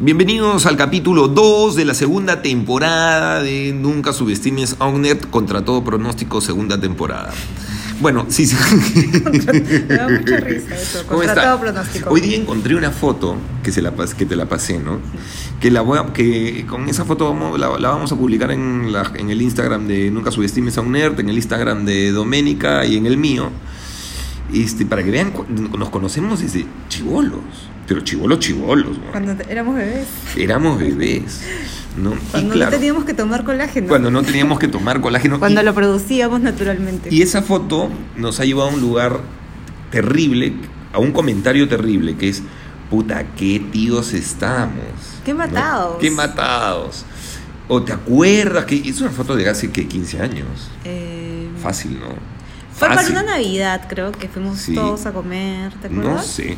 Bienvenidos al capítulo 2 de la segunda temporada de Nunca subestimes a un nerd contra todo pronóstico, segunda temporada. Bueno, sí, sí. Me da mucha risa eso, ¿Cómo contra está? todo pronóstico. Hoy día encontré una foto que, se la, que te la pasé, ¿no? Que, la voy a- que con esa foto vamos- la, la vamos a publicar en, la- en el Instagram de Nunca subestimes a un nerd, en el Instagram de Doménica y en el mío. Este, para que vean, nos conocemos desde chivolos, pero chivolos, chivolos. Cuando éramos bebés. Éramos bebés, ¿no? Y Cuando claro, no teníamos que tomar colágeno. cuando no teníamos que tomar colágeno. Cuando y, lo producíamos naturalmente. y esa foto nos ha llevado a un lugar terrible, a un comentario terrible, que es, puta, qué tíos estamos. Qué ¿no? matados. Qué matados. O te acuerdas que es una foto de hace que 15 años. Eh, Fácil, ¿no? fue para una Navidad, creo, que fuimos Sí. todos a comer, ¿te acuerdas? No sé.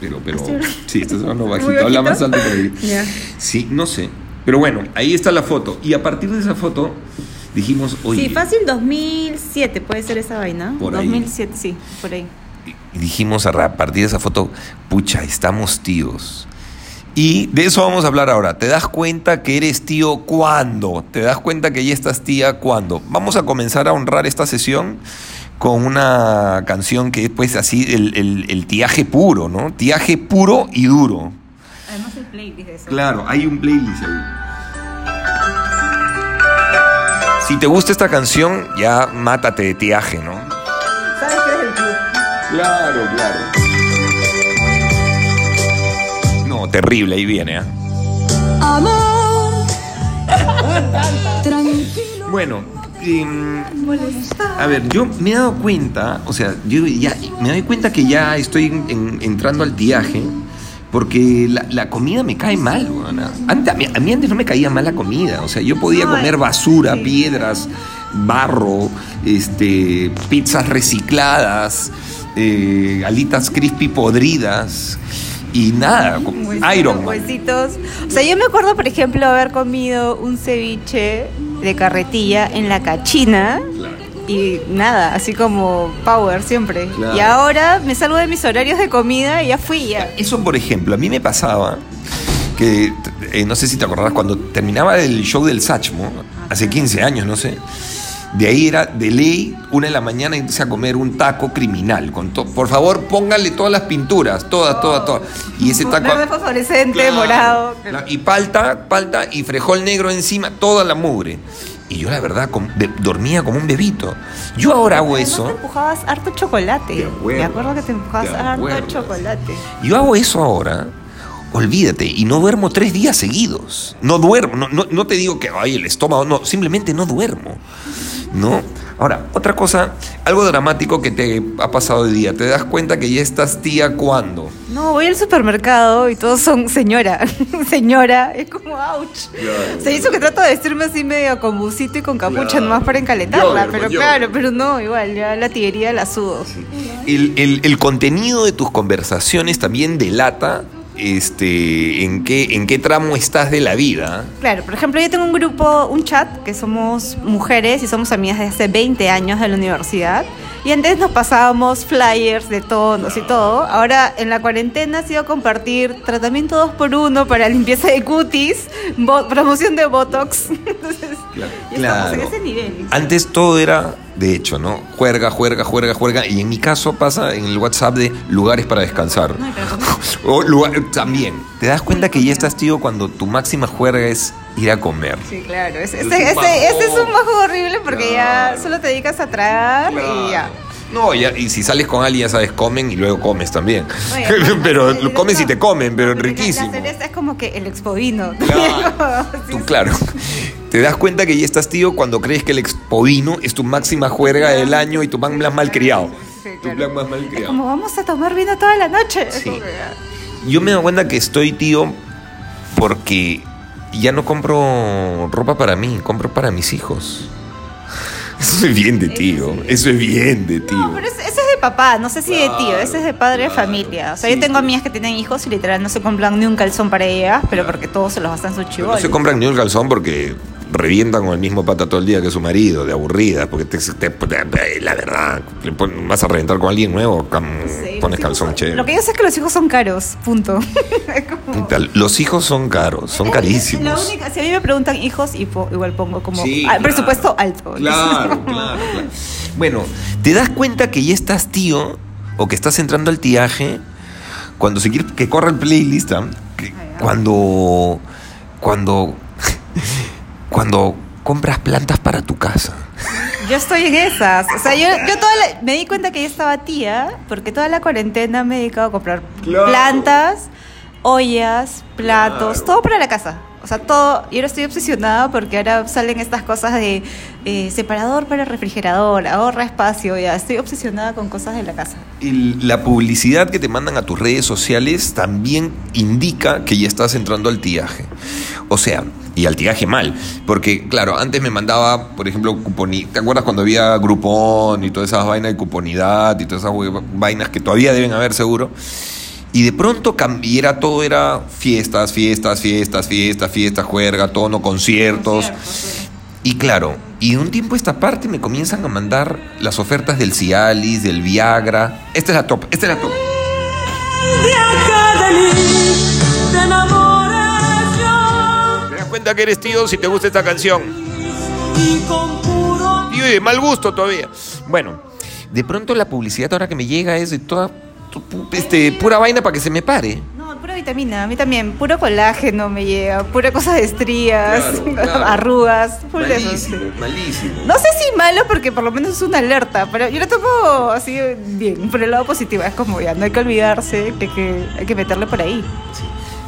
Pero, pero. Sí, estás hablando bajito. Habla más alto ahí. Ya. Sí, no sé. Pero bueno, ahí está la foto. Y a partir de esa foto dijimos, oye. Sí, fácil 2007 puede ser esa vaina. Por ahí. 2007, sí, por ahí. Y dijimos a partir de esa foto, pucha, estamos tíos. Y de eso vamos a hablar ahora. ¿Te das cuenta que eres tío cuándo? ¿Te das cuenta que ya estás tía cuándo? Vamos a comenzar a honrar esta sesión con una canción que es pues así el, el- el tiaje puro, ¿no? Tiaje puro y duro. Además el playlist de eso. Claro, hay un playlist ahí. Si te gusta esta canción, ya mátate de tiaje, ¿no? ¿Sabes qué es el club? Claro, claro. No, terrible, ahí viene, ¿ah? Amor, tranquilo. Bueno, em, a ver, yo me he dado cuenta, o sea, yo ya me doy cuenta que ya estoy en- en- entrando al tiaje. Porque la, la comida me cae mal, weona. Antes, a, mí, a mí antes no me caía mal la comida. O sea, yo podía No, comer eh, basura, piedras, barro, este, pizzas recicladas, eh, alitas crispy podridas y nada. Iron Man. Huesitos. O sea, yo me acuerdo, por ejemplo, haber comido un ceviche de carretilla en la cachina. Y nada, así como power siempre. Claro. Y ahora me salgo de mis horarios de comida y ya fui ya. Eso, por ejemplo, a mí me pasaba que, eh, no sé si te acordás, cuando terminaba el show del Sachmo, hace 15 años, no sé, de ahí era de ley, una de la mañana, irse a comer un taco criminal. Con por favor, póngale todas las pinturas, todas, todas, todas. Y ese taco... Verde fosforescente, Claro, morado. claro, Y palta, palta y frejol negro encima, toda la mugre. Y yo, la verdad, com- dormía como un bebito. Yo ahora hago eso. te empujabas harto chocolate. De acuerdo, Me acuerdo que te empujabas harto chocolate. Yo hago eso ahora, olvídate, y no duermo tres días seguidos. No duermo, no, no, no te digo que, ay, el estómago, no, simplemente no duermo. ¿No? Ahora, otra cosa, algo dramático que te ha pasado hoy día. ¿Te das cuenta que ya estás tía cuándo? No, voy al supermercado y todos son señora. señora, es como ouch. Se hizo que trato de vestirme así medio con busito y con capucha Claro. nomás para encalentarla. Yo, pero yo. claro, pero no, igual, ya la tiguería la sudo. El, el- el contenido de tus conversaciones también delata este, en, qué, en qué tramo estás de la vida. Claro, por ejemplo, yo tengo un grupo, un chat, que somos mujeres y somos amigas desde hace 20 años de la universidad. Y antes nos pasábamos flyers de tonos y todo. Ahora en la cuarentena ha sido compartir tratamiento 2 por 1 para limpieza de cutis, promoción de Botox. Entonces, ya estamos en ese nivel. Antes todo era, de hecho, ¿no? Juerga, juerga, juerga, juerga. Y en mi caso pasa en el WhatsApp de lugares para descansar. No, pero O lugar, también. ¿Te das cuenta que ya estás, tío, cuando tu máxima juerga es ir a comer? Sí, claro. Ese, Es ese, un ese- bajo. ese es un bajo horrible porque ya solo te dedicas a tragar y ya. No, ya, y si sales con alguien, ya sabes, comen y luego comes también. Oye, pero comes y te comen, pero riquísimo. La cereza es como que el expovino. Claro. Tú, claro. Te das cuenta que ya estás, tío, cuando crees que el expovino es tu máxima juerga del año y tu plan más mal criado. Sí, Tu claro. plan más mal Es criado. como vamos a tomar vino toda la noche. Sí. ah, Yo me doy cuenta que estoy, tío, porque ya no compro ropa para mí, compro para mis hijos. Eso es bien de tío. Eso es bien de tío. No, pero ese, ese es de papá, no sé si de tío, ese es de padre de familia. O sea, yo tengo amigas que tienen hijos y literal no se compran ni un calzón para ellas, pero porque todos se los gastan sus No chivolos. se compran ni un calzón porque revientan con el mismo pata todo el día que su marido, de aburrida, porque te, te- te- la verdad, vas a reventar con alguien nuevo, cam- Sí, pones calzón chévere. Lo que yo sé es que los hijos son caros, punto. Como- Los hijos son caros, son La carísimos. única, si a mí me preguntan hijos, y po- igual pongo como Sí, ah, claro. presupuesto alto. Claro, claro, claro. Bueno, te das cuenta que ya estás tío o que estás entrando al tiaje cuando se quiere que corra el playlist, ¿ah? Que cuando cuando cuando compras plantas para tu casa. Yo estoy en esas. O sea, yo, yo toda la- me di cuenta que yo estaba tía porque toda la cuarentena me he dedicado a comprar Claro. plantas, ollas, platos, Claro. todo para la casa. O sea, todo. Y ahora estoy obsesionada porque ahora salen estas cosas de eh, separador para refrigerador, ahorra espacio. Ya estoy obsesionada con cosas de la casa. Y la publicidad que te mandan a tus redes sociales también indica que ya estás entrando al tiaje. O sea, y al tiaje mal. Porque, claro, antes me mandaba, por ejemplo, cuponi ¿Te acuerdas cuando había Groupon y todas esas vainas de cuponidad y todas esas vainas que todavía deben haber seguro? Y de pronto cam- y era todo era fiestas, fiestas, fiestas, fiestas, fiestas, juerga, tono, conciertos. Y claro, y de un tiempo a esta parte me comienzan a mandar las ofertas del Cialis, del Viagra. Esta es la top, esta es la top. Cuenta que eres tío si te gusta esta canción? y Tío, de mal gusto todavía. Bueno, de pronto la publicidad ahora que me llega es de toda este, pura vaina para que se me pare. No, pura vitamina, a mí también. Puro colágeno me llega, pura cosa de estrías, Claro, claro. arrugas, eso, sí. malísimo. No sé si malo porque por lo menos es una alerta, pero yo lo tomo así bien, por el lado positivo. Es como ya, no hay que olvidarse que, que hay que meterle por ahí.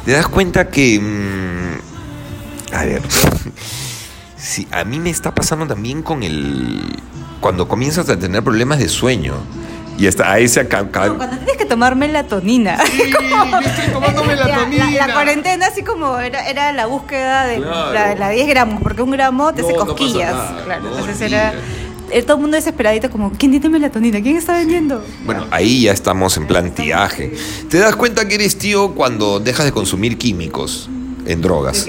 ¿Te das cuenta que... mm, a ver... Sí, a mí me está pasando también con el... Cuando comienzas a tener problemas de sueño. Y hasta a ese... ca- ca- No, cuando tienes que tomar melatonina. yo estoy tomando La- La, melatonina. cuarentena así como era, era la búsqueda de Claro. la, la 10 gramos, porque un gramo te No, hace no cosquillas. nada, claro, no, entonces era todo el mundo desesperadito como, ¿quién tiene melatonina? ¿Quién está vendiendo? Bueno, ahí ya estamos en plan tiaje. ¿Te das cuenta que eres tío cuando dejas de consumir químicos en drogas?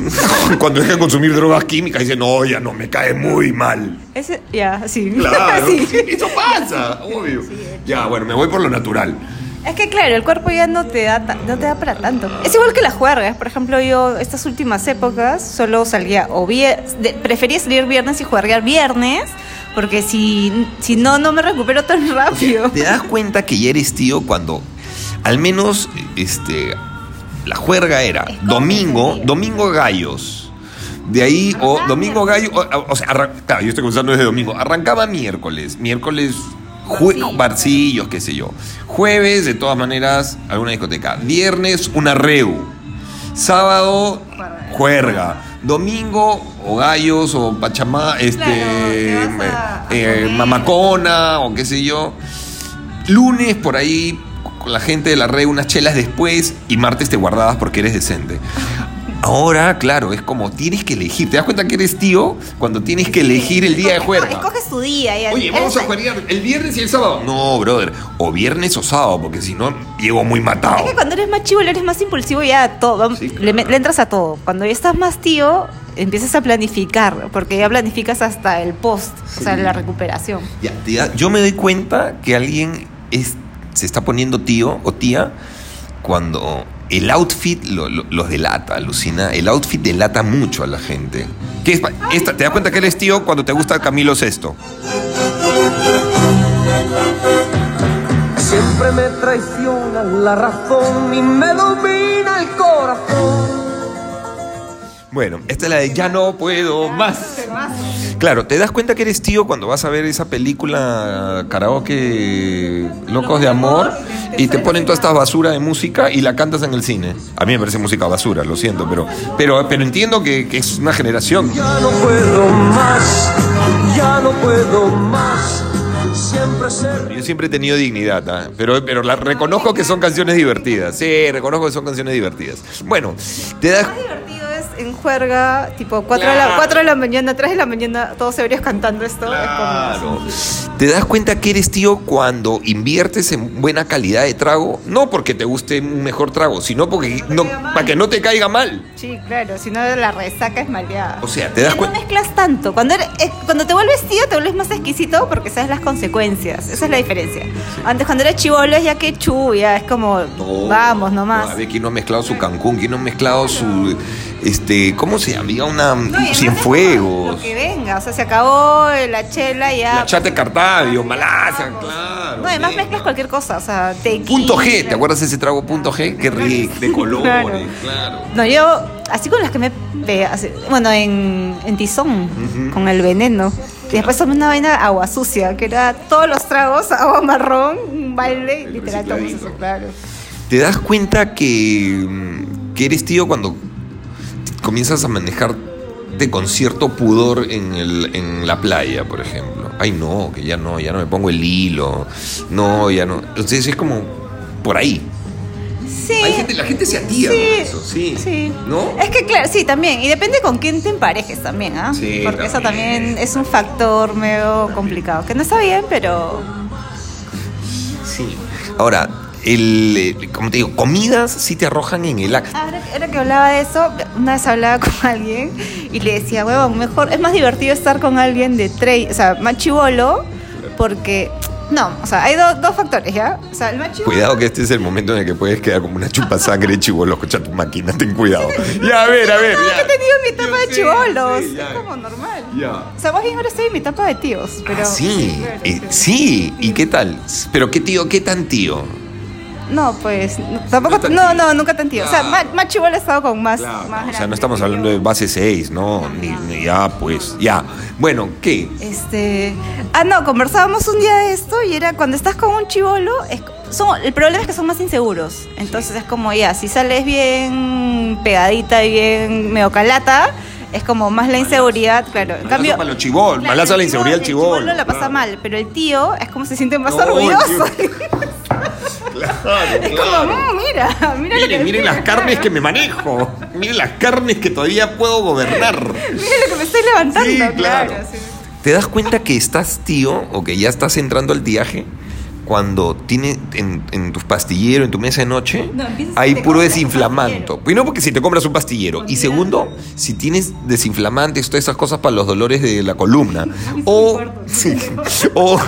cuando dejas de consumir drogas químicas, dice, no, ya no, me cae muy mal. Ese, ya, sí. Claro, Sí. eso pasa, obvio. Ya, bueno, me voy por lo natural. Es que claro, el cuerpo ya no te da no te da para tanto. Es igual que las juergas. Por ejemplo, yo estas últimas épocas solo salía o de- prefería salir viernes y juerguear viernes, porque si, si no, no me recupero tan rápido. ¿Te das cuenta que ya eres tío cuando al menos este la juerga era domingo, domingo gallos. De ahí, o domingo gallo, o, o sea, claro, yo estoy comenzando desde domingo. Arrancaba miércoles, miércoles, Barcillos. barcillos, qué sé yo. Jueves, de todas maneras, alguna discoteca. Viernes, una reu. Sábado, juerga. Domingo, o gallos, o pachamá, este, eh, comer. mamacona, o qué sé yo. Lunes, por ahí, con la gente de la red, unas chelas después, y martes te guardabas porque eres decente. Ahora, claro, es como tienes que elegir. ¿Te das cuenta que eres tío cuando tienes que elegir el día de juerga? escoges tu día. y- Oye, vamos a jugar el viernes y el sábado. No, brother. O viernes o sábado, porque si no, llego muy matado. Es que cuando eres más chivo, eres más impulsivo ya todo. Sí, le, me- claro. le entras a todo. Cuando ya estás más tío, empiezas a planificar, porque ya planificas hasta el post, o sea, la recuperación. Ya, yo me doy cuenta que alguien es, se está poniendo tío o tía cuando el outfit lo- lo- los delata, alucina. El outfit delata mucho a la gente. ¿Qué es? pa- Esta, ¿Te das cuenta que eres tío cuando te gusta Camilo Sesto? Siempre me traiciona la razón y me domina el corazón. Bueno, esta es la de Ya no puedo más. Claro, te das cuenta que eres tío cuando vas a ver esa película karaoke Locos de Amor y te ponen toda esta basura de música y la cantas en el cine. A mí me parece música basura, lo siento, pero, pero, pero entiendo que, que es una generación. Ya no puedo más, ya no puedo más. Siempre ser Yo siempre he tenido dignidad, ¿ah? pero, pero la, reconozco que son canciones divertidas. Sí, reconozco que son canciones divertidas. Bueno, te das... en juerga, tipo 4 de, Claro. la, 4 de la mañana, 3 de la mañana, todos ebrios cantando esto. es como- Claro. ¿Te das cuenta que eres tío cuando inviertes en buena calidad de trago? No porque te guste un mejor trago, sino porque no, para que no te caiga mal. Sí, claro, si no la resaca es maleada. O sea, te das no cuenta. mezclas tanto. Cuando, eres- eh, cuando te vuelves tío, te vuelves más exquisito porque sabes las consecuencias. Esa es la diferencia. Antes, cuando eres chivolo, es ya que chu, ya es como, No, vamos nomás. A ver, ¿quién no ha mezclado su Cancún? ¿Quién no ha mezclado su. Este, ¿Cómo se llama? Había una. No, y Cienfuegos. Lo que venga, o sea, se acabó la chela ya. La chate Cartavio, Malasia, claro. no, además venga. mezclas cualquier cosa, o sea, tequila. Punto G, ¿te acuerdas de ese trago punto G? Qué rico, de colores, Claro. claro. No, yo, así con las que me. bueno, en, en Tizón, con el veneno. Y después tomé una vaina agua sucia, que era todos los tragos, agua marrón, un balde, y literal recicladito. eso, claro. ¿Te das cuenta que, que eres tío cuando comienzas a manejarte con cierto pudor en, el, en la playa, por ejemplo? Ay, no, que ya no, ya no me pongo el hilo. No, ya no. Entonces es como por ahí. Sí. Hay gente, la gente se atía Sí, con eso, sí. sí. ¿No? Es que claro, sí, también. Y depende con quién te emparejes también, ¿ah? Sí, Porque eso también es un factor medio complicado. Que no está bien, pero. Sí. Ahora, el, eh, como te digo, comidas sí te arrojan en el acto. Ahora, ahora que hablaba de eso, una vez hablaba con alguien y le decía, huevón, mejor, es más divertido estar con alguien de tre o sea, más chivolo, porque. No, o sea, hay do- dos factores, ¿ya? O sea, el chivolo. Cuidado que este es el momento en el que puedes quedar como una chupa sangre chivolo, escucha tu máquina, ten cuidado. Ya, a ver, a ver. No, ya. he tenido mi etapa de chivolos. sí, es como normal. Ya. O sea, más bien ahora estoy en mi etapa de tíos. Pero, Ah, sí, claro, eh, sí. sí, ¿y qué tal? Pero qué tío, qué tan tío. No, pues, no, tampoco, No no, no, nunca tan tío. O sea, Claro. más, más chivolo he estado con más, más o sea, no estamos hablando de base 6, no, ni, ni- ya, pues, ya. Bueno, ¿qué? Este, ah, no, conversábamos un día de esto y era cuando estás con un chivolo, es, son, el problema es que son más inseguros. Entonces es como ya, si sales bien pegadita y bien medio calata, es como más la inseguridad, claro. En Malazo cambio, para los chibol, claro, malazo a la inseguridad del el chibol. chibolo la pasa claro. mal, pero el tío es como se siente más No, orgulloso. Claro, es como, "Mm, mira, mira lo que Miren, miren las carnes que me manejo. Miren las carnes que todavía puedo gobernar. Mira lo que me estoy levantando, Sí, claro. claro. sí. ¿Te das cuenta que estás tío o que ya estás entrando al viaje cuando tiene en, en tu pastillero, en tu mesa de noche, No, hay puro desinflamante? Primero porque si te compras un pastillero. Y segundo, si tienes desinflamantes, todas esas cosas para los dolores de la columna. O, sí, o,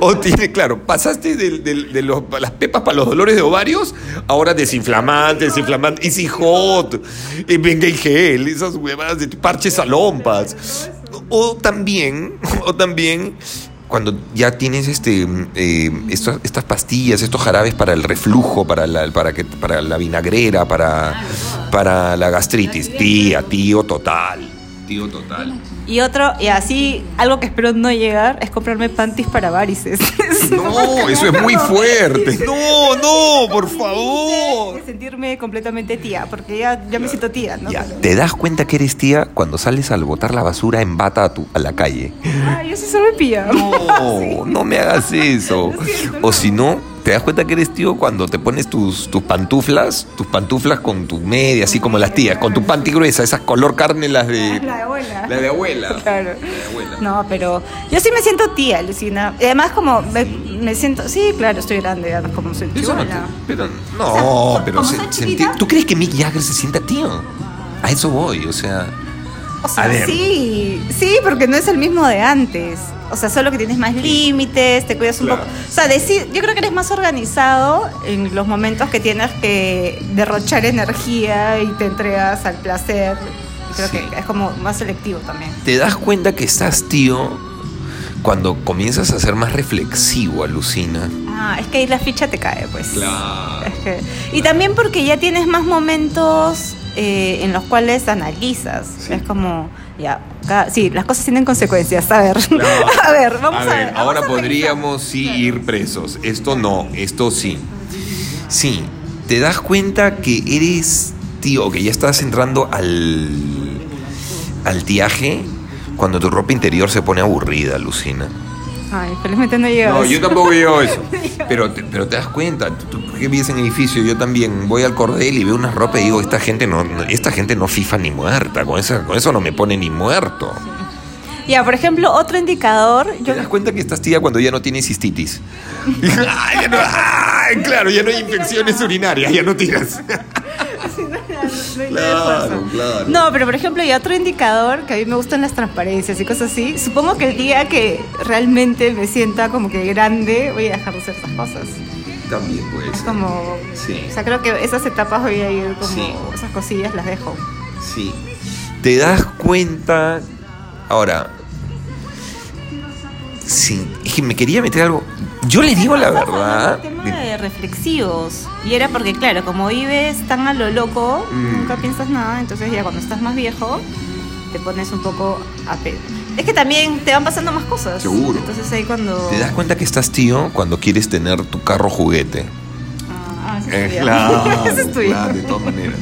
o tiene, claro, pasaste de, los- las pepas para los dolores de ovarios, ahora desinflamante, desinflamante, Easy Hot, eh, Bengay Gel, esas huevadas de parches alompas. O también, o también cuando ya tienes este eh, estas, estas pastillas, estos jarabes para el reflujo, para la, para que, para la vinagrera, para, para la gastritis. Tía, tío total. Total. Y otro, y así, algo que espero no llegar es comprarme panties para varices. No, eso es muy fuerte. No, no, por favor. Sentirme completamente tía, porque ya, ya me siento tía, ¿no? Ya, ¿te das cuenta que eres tía cuando sales al botar la basura en bata a, tu, a la calle? Ah, yo sí solo me pilla. No, no me hagas eso. O si no, te das cuenta que eres tío cuando te pones tus, tus pantuflas, tus pantuflas con tu media, así como las tías, con tu panty gruesa, esas color carne, las de. La de abuela. La de abuela. Claro. La de abuela. No, pero yo sí me siento tía, Lucina. Y además como me, me siento, sí, claro, estoy grande, es como soy Eso no, pero, no, sea, pero se- chiquita- ¿Tú crees que Mick Jagger se sienta tío? A eso voy, o sea. O sea, sí, sí, porque no es el mismo de antes. O sea, solo que tienes más límites, te cuidas un Claro. poco. O sea, decir, yo creo que eres más organizado en los momentos que tienes que derrochar energía y te entregas al placer. Creo Sí. que es como más selectivo también. ¿Te das cuenta que estás tío cuando comienzas a ser más reflexivo, alucina? Ah, es que ahí la ficha te cae, pues. Claro. Es que- y también porque ya tienes más momentos eh, en los cuales analizas. Es como, ya, cada- sí, las cosas tienen consecuencias. A ver, a ver, vamos a, ver. ahora a podríamos sí ir presos. Esto no, esto sí. Sí, te das cuenta que eres tío, que ya estás entrando al, al tiaje cuando tu ropa interior se pone aburrida, Lucina. Ay, felizmente no llegas. No, yo tampoco veo eso. Pero te, pero te das cuenta, tú tú que vives en edificio, yo también voy al cordel y veo una ropa y digo, esta gente no, no- esta gente no fifa ni muerta, con eso, con eso no me pone ni muerto. Ya, por ejemplo, otro indicador, yo Te das cuenta que estás tía cuando ya no tienes cistitis. Ay, ya no- ay, claro, ya no hay infecciones urinarias, ya no tiras. Claro, claro. No, pero por ejemplo, y otro indicador que a mí me gustan las transparencias y cosas así. Supongo que el día que realmente me sienta como que grande, voy a dejar de hacer estas cosas. También puede Es ser. como. Sí. O sea, creo que esas etapas voy a ir como. Sí. Esas cosillas las dejo. Sí. Te das cuenta. Ahora. Sí, es que me quería meter algo. Yo le digo la verdad. Un tema de reflexivos. Y era porque, claro, como vives tan a lo loco, Mm. nunca piensas nada. Entonces, ya cuando estás más viejo, te pones un poco a pedo. Es que también te van pasando más cosas. Seguro. Entonces, ahí cuando. Te das cuenta que estás tío cuando quieres tener tu carro juguete. Ah, eso Eh, es tuyo. claro, Eso es tuyo. claro, de todas maneras.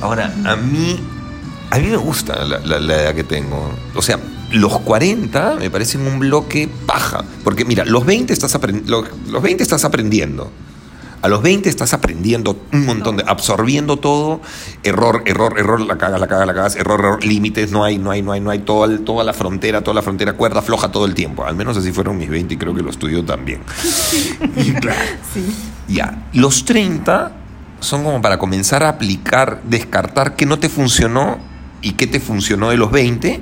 Ahora, a mí, a mí me gusta la, la- la edad que tengo. O sea, los 40 me parecen un bloque paja. Porque mira, los 20 estás, los, los 20 estás aprendiendo. A los 20 estás aprendiendo un montón de, absorbiendo todo, error, error, error, la cagas, la cagas, la cagas, error, error, límites, no hay, no hay, no hay, no hay, toda, toda la frontera, toda la frontera, cuerda floja todo el tiempo. Al menos así fueron mis 20 y creo que los tuyos también. Claro. Sí. Ya, los 30 son como para comenzar a aplicar, descartar qué no te funcionó y qué te funcionó de los 20, a-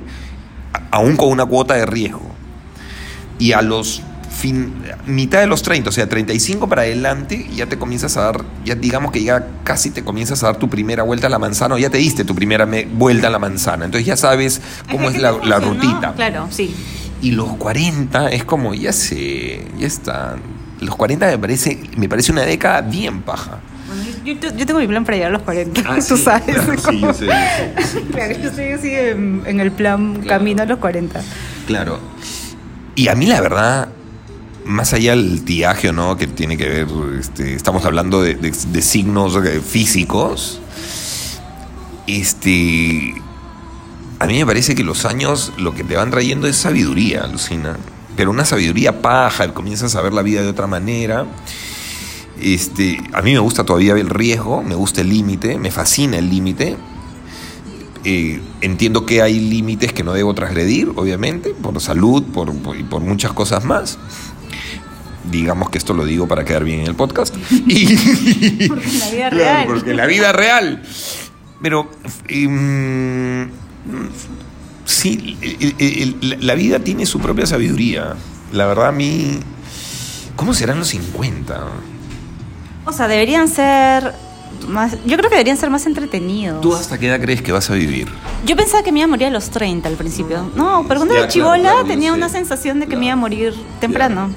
aún con una cuota de riesgo. Y a los fin, mitad de los 30, o sea, 35 para adelante, ya te comienzas a dar, ya digamos que ya casi te comienzas a dar tu primera vuelta a la manzana, o ya te diste tu primera me- vuelta a la manzana. Entonces ya sabes cómo es ¿Qué la, rutita. Claro, sí. Y los 40 es como, ya sé, ya están. Los 40 me parece, me parece una década bien paja. Bueno, yo, yo- yo tengo mi plan para llegar a los 40. Ah, Tú sí, sabes. claro, sí, yo sé, yo sé. Claro, yo estoy así en, en el plan Claro. camino a los 40. Claro. Y a mí la verdad, más allá del tiaje o no, que tiene que ver, este, estamos hablando de, de- de signos físicos, este, a mí me parece que los años lo que te van trayendo es sabiduría, Lucina. Pero una sabiduría paja, comienzas a ver la vida de otra manera. Este, a mí me gusta todavía el riesgo, me gusta el límite, me fascina el límite. Eh, entiendo que hay límites que no debo transgredir, obviamente, por salud por, por- y por muchas cosas más. Digamos que esto lo digo para quedar bien en el podcast. Y, Porque en la vida Claro, real. porque en la vida real. Pero em, sí, el- el- el- la vida tiene su propia sabiduría. La verdad a mí... ¿Cómo serán los 50? O sea, deberían ser más. Yo creo que deberían ser más entretenidos. ¿Tú hasta qué edad crees que vas a vivir? Yo pensaba que me iba a morir a los 30 al principio. No, pero cuando Ya, era chivola claro, tenía sé. una sensación de que me iba a morir temprano.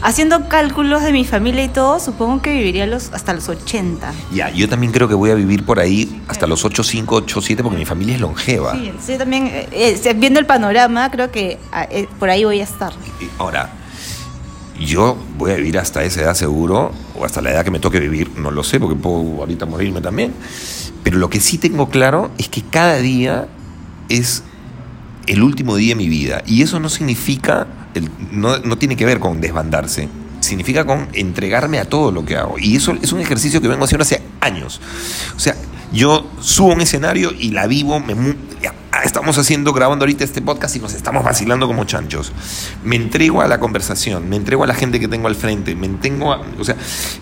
Haciendo cálculos de mi familia y todo, supongo que viviría los, hasta los 80. Ya, yo también creo que voy a vivir por ahí hasta los 8, 5, 8, 7 porque mi familia es longeva. Sí, yo también, eh, eh, viendo el panorama, creo que ah, eh, por ahí voy a estar. Y Ahora, yo voy a vivir hasta esa edad seguro, o hasta la edad que me toque vivir, no lo sé, porque puedo ahorita morirme también. Pero lo que sí tengo claro es que cada día es el último día de mi vida. Y eso no significa, el- no, no tiene que ver con desbandarse. Significa con entregarme a todo lo que hago. Y eso es un ejercicio que vengo haciendo hace años. O sea, yo subo un escenario y la vivo, me estamos haciendo, grabando ahorita este podcast y nos estamos vacilando como chanchos. Me entrego a la conversación, me entrego a la gente que tengo al frente, me entrego a, o sea,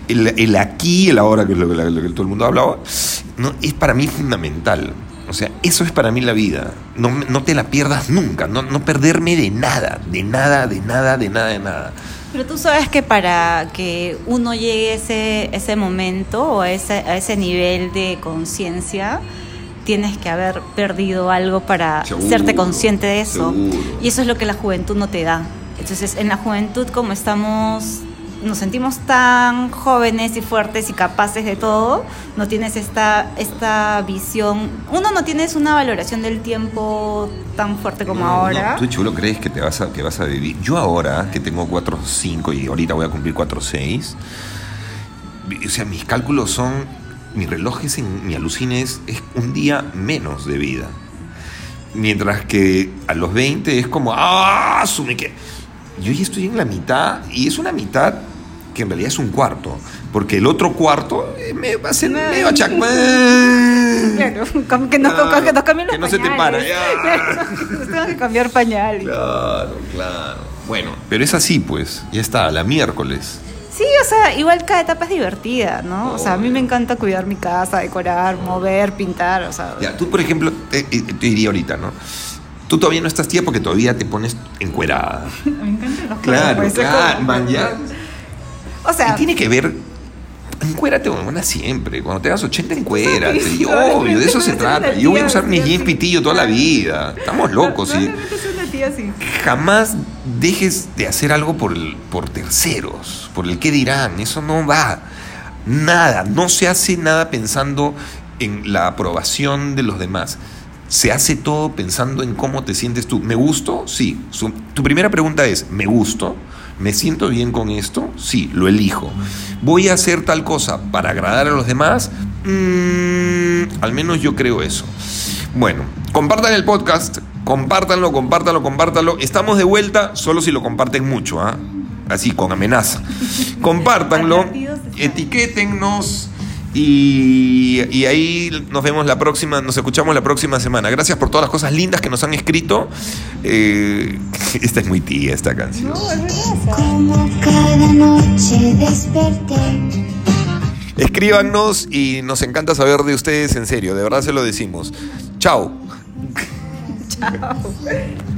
el, el aquí el ahora, que es lo, lo que todo el mundo ha hablado, no, es para mí fundamental. O sea, eso es para mí la vida. No, no te la pierdas nunca, no, no perderme de nada, de nada, de nada, de nada, de nada. Pero tú sabes que para que uno llegue a ese, ese momento o a ese, a ese nivel de conciencia, tienes que haber perdido algo para Seguro, serte consciente de eso. seguro. Y eso es lo que la juventud no te da. Entonces, en la juventud, como estamos, nos sentimos tan jóvenes y fuertes y capaces de todo, no tienes esta, esta visión. Uno no tienes una valoración del tiempo tan fuerte como No, ahora. no, tú, chulo, crees que te vas a, que vas a vivir. Yo ahora, que tengo 4, 5 y ahorita voy a cumplir 4, 6, o sea, mis cálculos son, mi reloj es en, mi alucine es, es un día menos de vida. Mientras que a los 20 es como, ¡ah! Sume que. Yo ya estoy en la mitad y es una mitad que en realidad es un cuarto. Porque el otro cuarto eh, me va a ser medio achac- Claro, que nos, Claro, que los que no se te para. Claro, tengo que cambiar pañales. Claro, claro. Bueno, pero es así, pues. Ya está, la miércoles. Sí, o sea, igual cada etapa es divertida, ¿no? O sea, a mí me encanta cuidar mi casa, decorar, mover, pintar, o sea. Ya, tú, por ejemplo, te, te diría ahorita, ¿no? Tú todavía no estás tía porque todavía te pones encuerada. Me encantan los Claro, es claro, como- man, ya. O sea, Y tiene que ver. Encuérate, buena siempre. Cuando te hagas 80, encuérate. Sí, Y obvio, de eso se trata. Yo voy a usar jeans así. pitillo toda la vida. Estamos locos. y Probablemente es Jamás dejes de hacer algo por, por terceros, por el que dirán. Eso no va. Nada. No se hace nada pensando en la aprobación de los demás. Se hace todo pensando en cómo te sientes tú. ¿Me gusto? Sí. Tu primera pregunta es, ¿me gusto? ¿Me siento bien con esto? Sí, lo elijo. ¿Voy a hacer tal cosa para agradar a los demás? Mm, al menos yo creo eso. Bueno, compartan el podcast, compártanlo, compártanlo, compártanlo. Estamos de vuelta solo si lo comparten mucho, ¿ah? Así, con amenaza. Compártanlo, etiquétennos y, y ahí nos vemos la próxima, nos escuchamos la próxima semana. Gracias por todas las cosas lindas que nos han escrito. Eh, esta es muy tía, esta canción. No, es verdad. Como cada noche desperté. Escríbanos y nos encanta saber de ustedes en serio, de verdad se lo decimos. Chao. Chao.